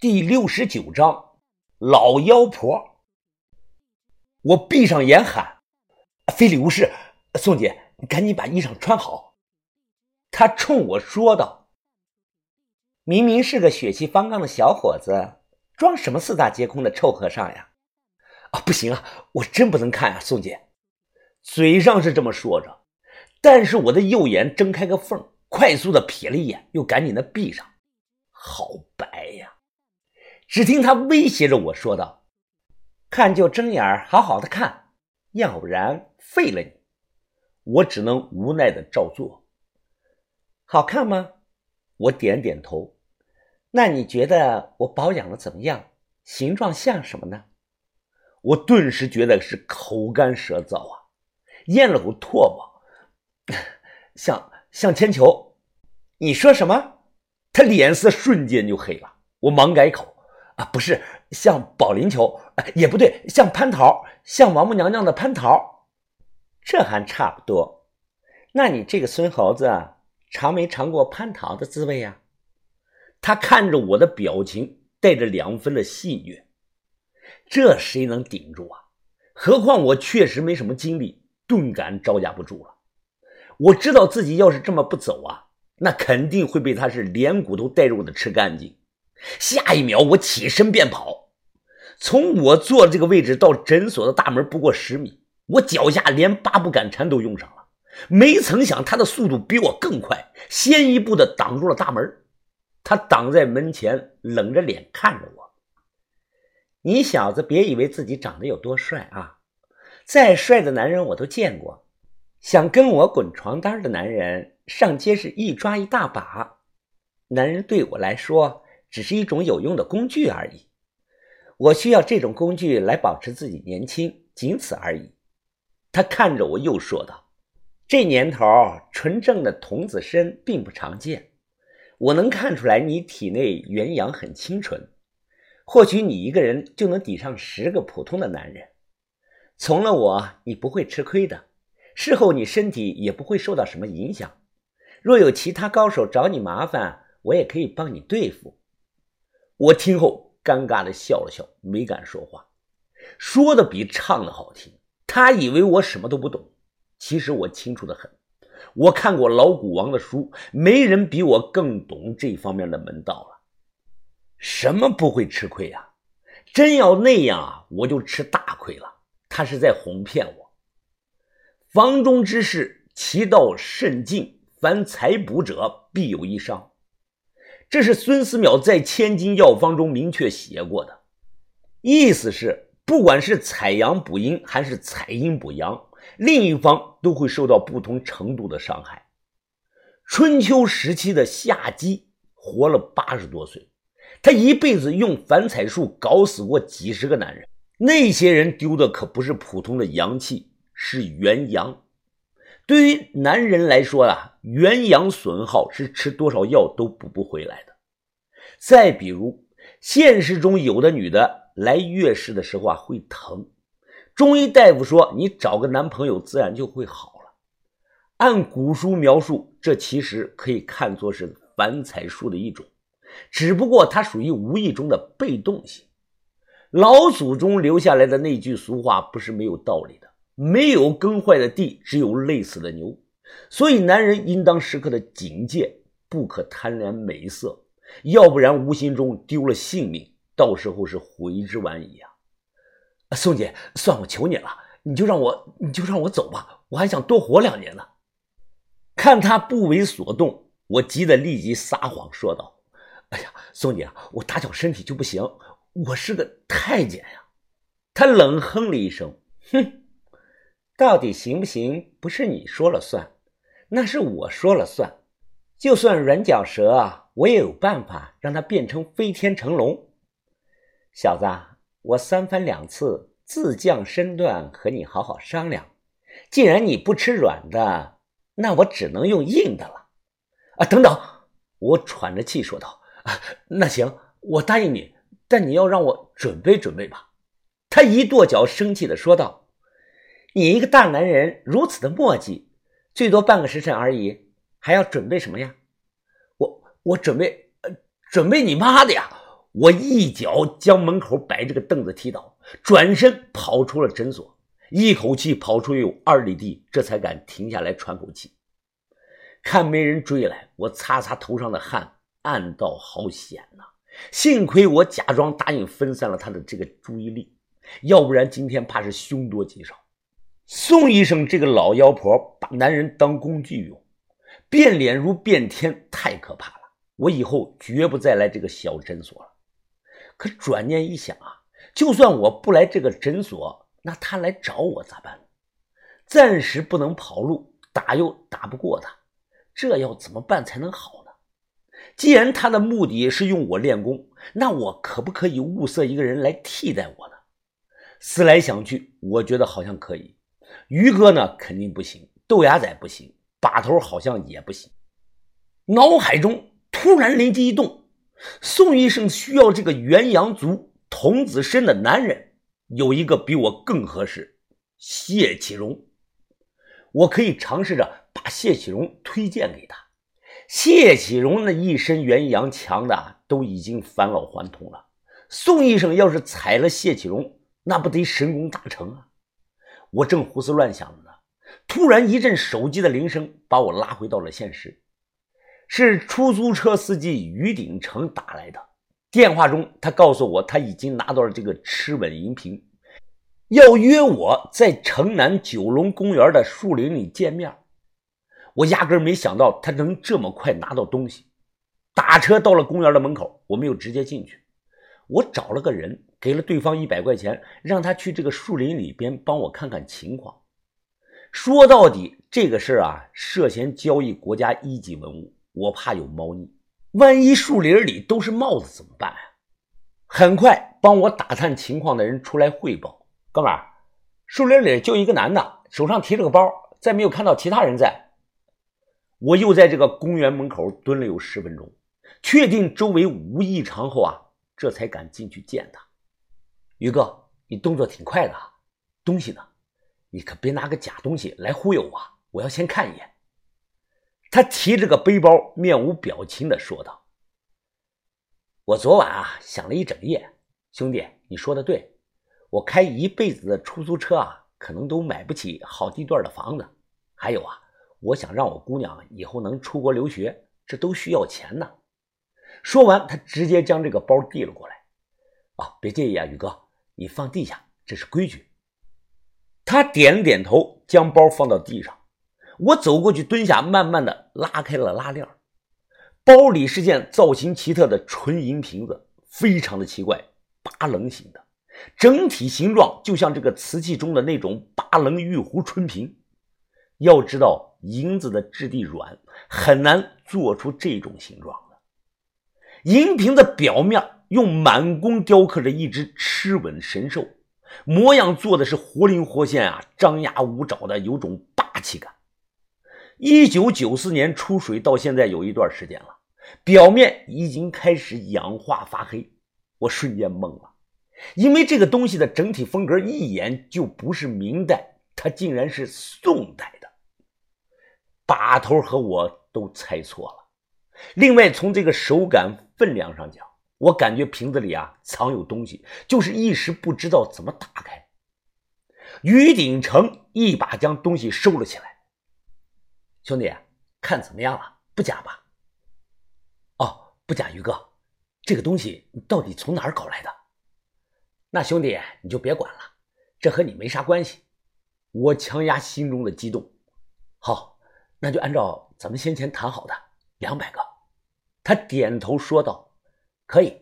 第六十九章，老妖婆。我闭上眼喊：“非礼勿视，宋姐，你赶紧把衣裳穿好。”他冲我说道：“明明是个血气方刚的小伙子，装什么四大皆空的臭和尚呀？”啊，不行啊，我真不能看啊，宋姐。嘴上是这么说着，但是我的右眼睁开个缝，快速的瞥了一眼，又赶紧的闭上。好白呀！只听他威胁着我说道：“看就睁眼好好的看，要不然废了你。”我只能无奈的照做。好看吗？我点点头。那你觉得我保养的怎么样？形状像什么呢？我顿时觉得是口干舌燥啊，咽了口唾沫，像像铅球。你说什么？他脸色瞬间就黑了。我忙改口。啊，不是像保龄球，也不对，像蟠桃，像王母娘娘的蟠桃，这还差不多。那你这个孙猴子尝没尝过蟠桃的滋味呀？他看着我的表情，带着两分的戏谑。这谁能顶住啊？何况我确实没什么精力，顿感招架不住了。我知道自己要是这么不走啊，那肯定会被他是连骨头带肉的吃干净。下一秒，我起身便跑。从我坐的这个位置到诊所的大门不过十米，我脚下连八步赶蝉都用上了。没曾想，他的速度比我更快，先一步的挡住了大门。他挡在门前，冷着脸看着我：“你小子别以为自己长得有多帅啊！再帅的男人我都见过，想跟我滚床单的男人，上街是一抓一大把。男人对我来说……”只是一种有用的工具而已，我需要这种工具来保持自己年轻，仅此而已。他看着我，又说道：“这年头，纯正的童子身并不常见。我能看出来你体内元阳很清纯，或许你一个人就能抵上十个普通的男人。从了我，你不会吃亏的，事后你身体也不会受到什么影响。若有其他高手找你麻烦，我也可以帮你对付。”我听后尴尬的笑了笑，没敢说话。说的比唱的好听。他以为我什么都不懂，其实我清楚的很。我看过老古王的书，没人比我更懂这方面的门道了。什么不会吃亏啊？真要那样啊，我就吃大亏了。他是在哄骗我。房中之事，其道甚尽，凡采补者，必有一伤。这是孙思邈在《千金药方》中明确写过的，意思是，不管是采阳补阴还是采阴补阳，另一方都会受到不同程度的伤害。春秋时期的夏姬活了八十多岁，她一辈子用反采术搞死过几十个男人，那些人丢的可不是普通的阳气，是元阳。对于男人来说啊，元阳损耗是吃多少药都补不回来的。再比如，现实中有的女的来月事的时候啊会疼，中医大夫说你找个男朋友自然就会好了。按古书描述，这其实可以看作是反采术的一种，只不过它属于无意中的被动性。老祖宗留下来的那句俗话不是没有道理的。没有耕坏的地，只有累死的牛。所以，男人应当时刻的警戒，不可贪恋美色，要不然无形中丢了性命，到时候是悔之晚矣啊！宋姐，算我求你了，你就让我，你就让我走吧，我还想多活两年呢。看他不为所动，我急得立即撒谎说道：“哎呀，宋姐，我打小身体就不行，我是个太监呀。”他冷哼了一声，哼。到底行不行？不是你说了算，那是我说了算。就算软脚蛇，我也有办法让它变成飞天成龙。小子，我三番两次自降身段和你好好商量，既然你不吃软的，那我只能用硬的了。啊，等等！我喘着气说道：“啊，那行，我答应你，但你要让我准备准备吧。”他一跺脚，生气的说道。你一个大男人如此的墨迹，最多半个时辰而已，还要准备什么呀？我我准备，呃，准备你妈的呀！我一脚将门口摆这个凳子踢倒，转身跑出了诊所，一口气跑出有二里地，这才敢停下来喘口气。看没人追来，我擦擦头上的汗，暗道好险呐！幸亏我假装答应分散了他的这个注意力，要不然今天怕是凶多吉少。宋医生这个老妖婆把男人当工具用，变脸如变天，太可怕了！我以后绝不再来这个小诊所了。可转念一想啊，就算我不来这个诊所，那他来找我咋办？暂时不能跑路，打又打不过他，这要怎么办才能好呢？既然他的目的是用我练功，那我可不可以物色一个人来替代我呢？思来想去，我觉得好像可以。于哥呢，肯定不行；豆芽仔不行；把头好像也不行。脑海中突然灵机一动。宋医生需要这个元阳足、童子身的男人，有一个比我更合适，谢启荣。我可以尝试着把谢启荣推荐给他。谢启荣那一身元阳强的都已经返老还童了。宋医生要是踩了谢启荣，那不得神功大成啊！我正胡思乱想呢，突然一阵手机的铃声把我拉回到了现实。是出租车司机于鼎成打来的电话中，他告诉我他已经拿到了这个吃稳银瓶，要约我在城南九龙公园的树林里见面。我压根没想到他能这么快拿到东西。打车到了公园的门口，我没有直接进去，我找了个人，给了对方一百块钱，让他去这个树林里边帮我看看情况。说到底，这个事儿啊，涉嫌交易国家一级文物。我怕有猫腻，万一树林里都是帽子怎么办啊？很快，帮我打探情况的人出来汇报：“哥们儿，树林里就一个男的，手上提着个包，再没有看到其他人在。”我又在这个公园门口蹲了有十分钟，确定周围无异常后啊，这才敢进去见他。于哥，你动作挺快的，东西呢？你可别拿个假东西来忽悠我，我要先看一眼。他提着个背包，面无表情的说道：“我昨晚啊想了一整夜，兄弟，你说的对，我开一辈子的出租车啊，可能都买不起好地段的房子。还有啊，我想让我姑娘以后能出国留学，这都需要钱呢。”说完，他直接将这个包递了过来。“啊，别介意啊，宇哥，你放地下，这是规矩。”他点了点头，将包放到地上。我走过去，蹲下，慢慢的拉开了拉链包里是件造型奇特的纯银瓶子，非常的奇怪，八棱形的，整体形状就像这个瓷器中的那种八棱玉壶春瓶。要知道，银子的质地软，很难做出这种形状。银瓶的表面用满工雕刻着一只螭吻神兽，模样做的是活灵活现啊，张牙舞爪的，有种霸气感。一九九四年出水到现在有一段时间了，表面已经开始氧化发黑，我瞬间懵了，因为这个东西的整体风格一眼就不是明代，它竟然是宋代的。把头和我都猜错了。另外，从这个手感分量上讲，我感觉瓶子里啊藏有东西，就是一时不知道怎么打开。于鼎成一把将东西收了起来。兄弟，看怎么样了？不假吧？哦，不假，于哥，这个东西到底从哪儿搞来的？那兄弟你就别管了，这和你没啥关系。我强压心中的激动。好，那就按照咱们先前谈好的两百个。他点头说道：“可以。”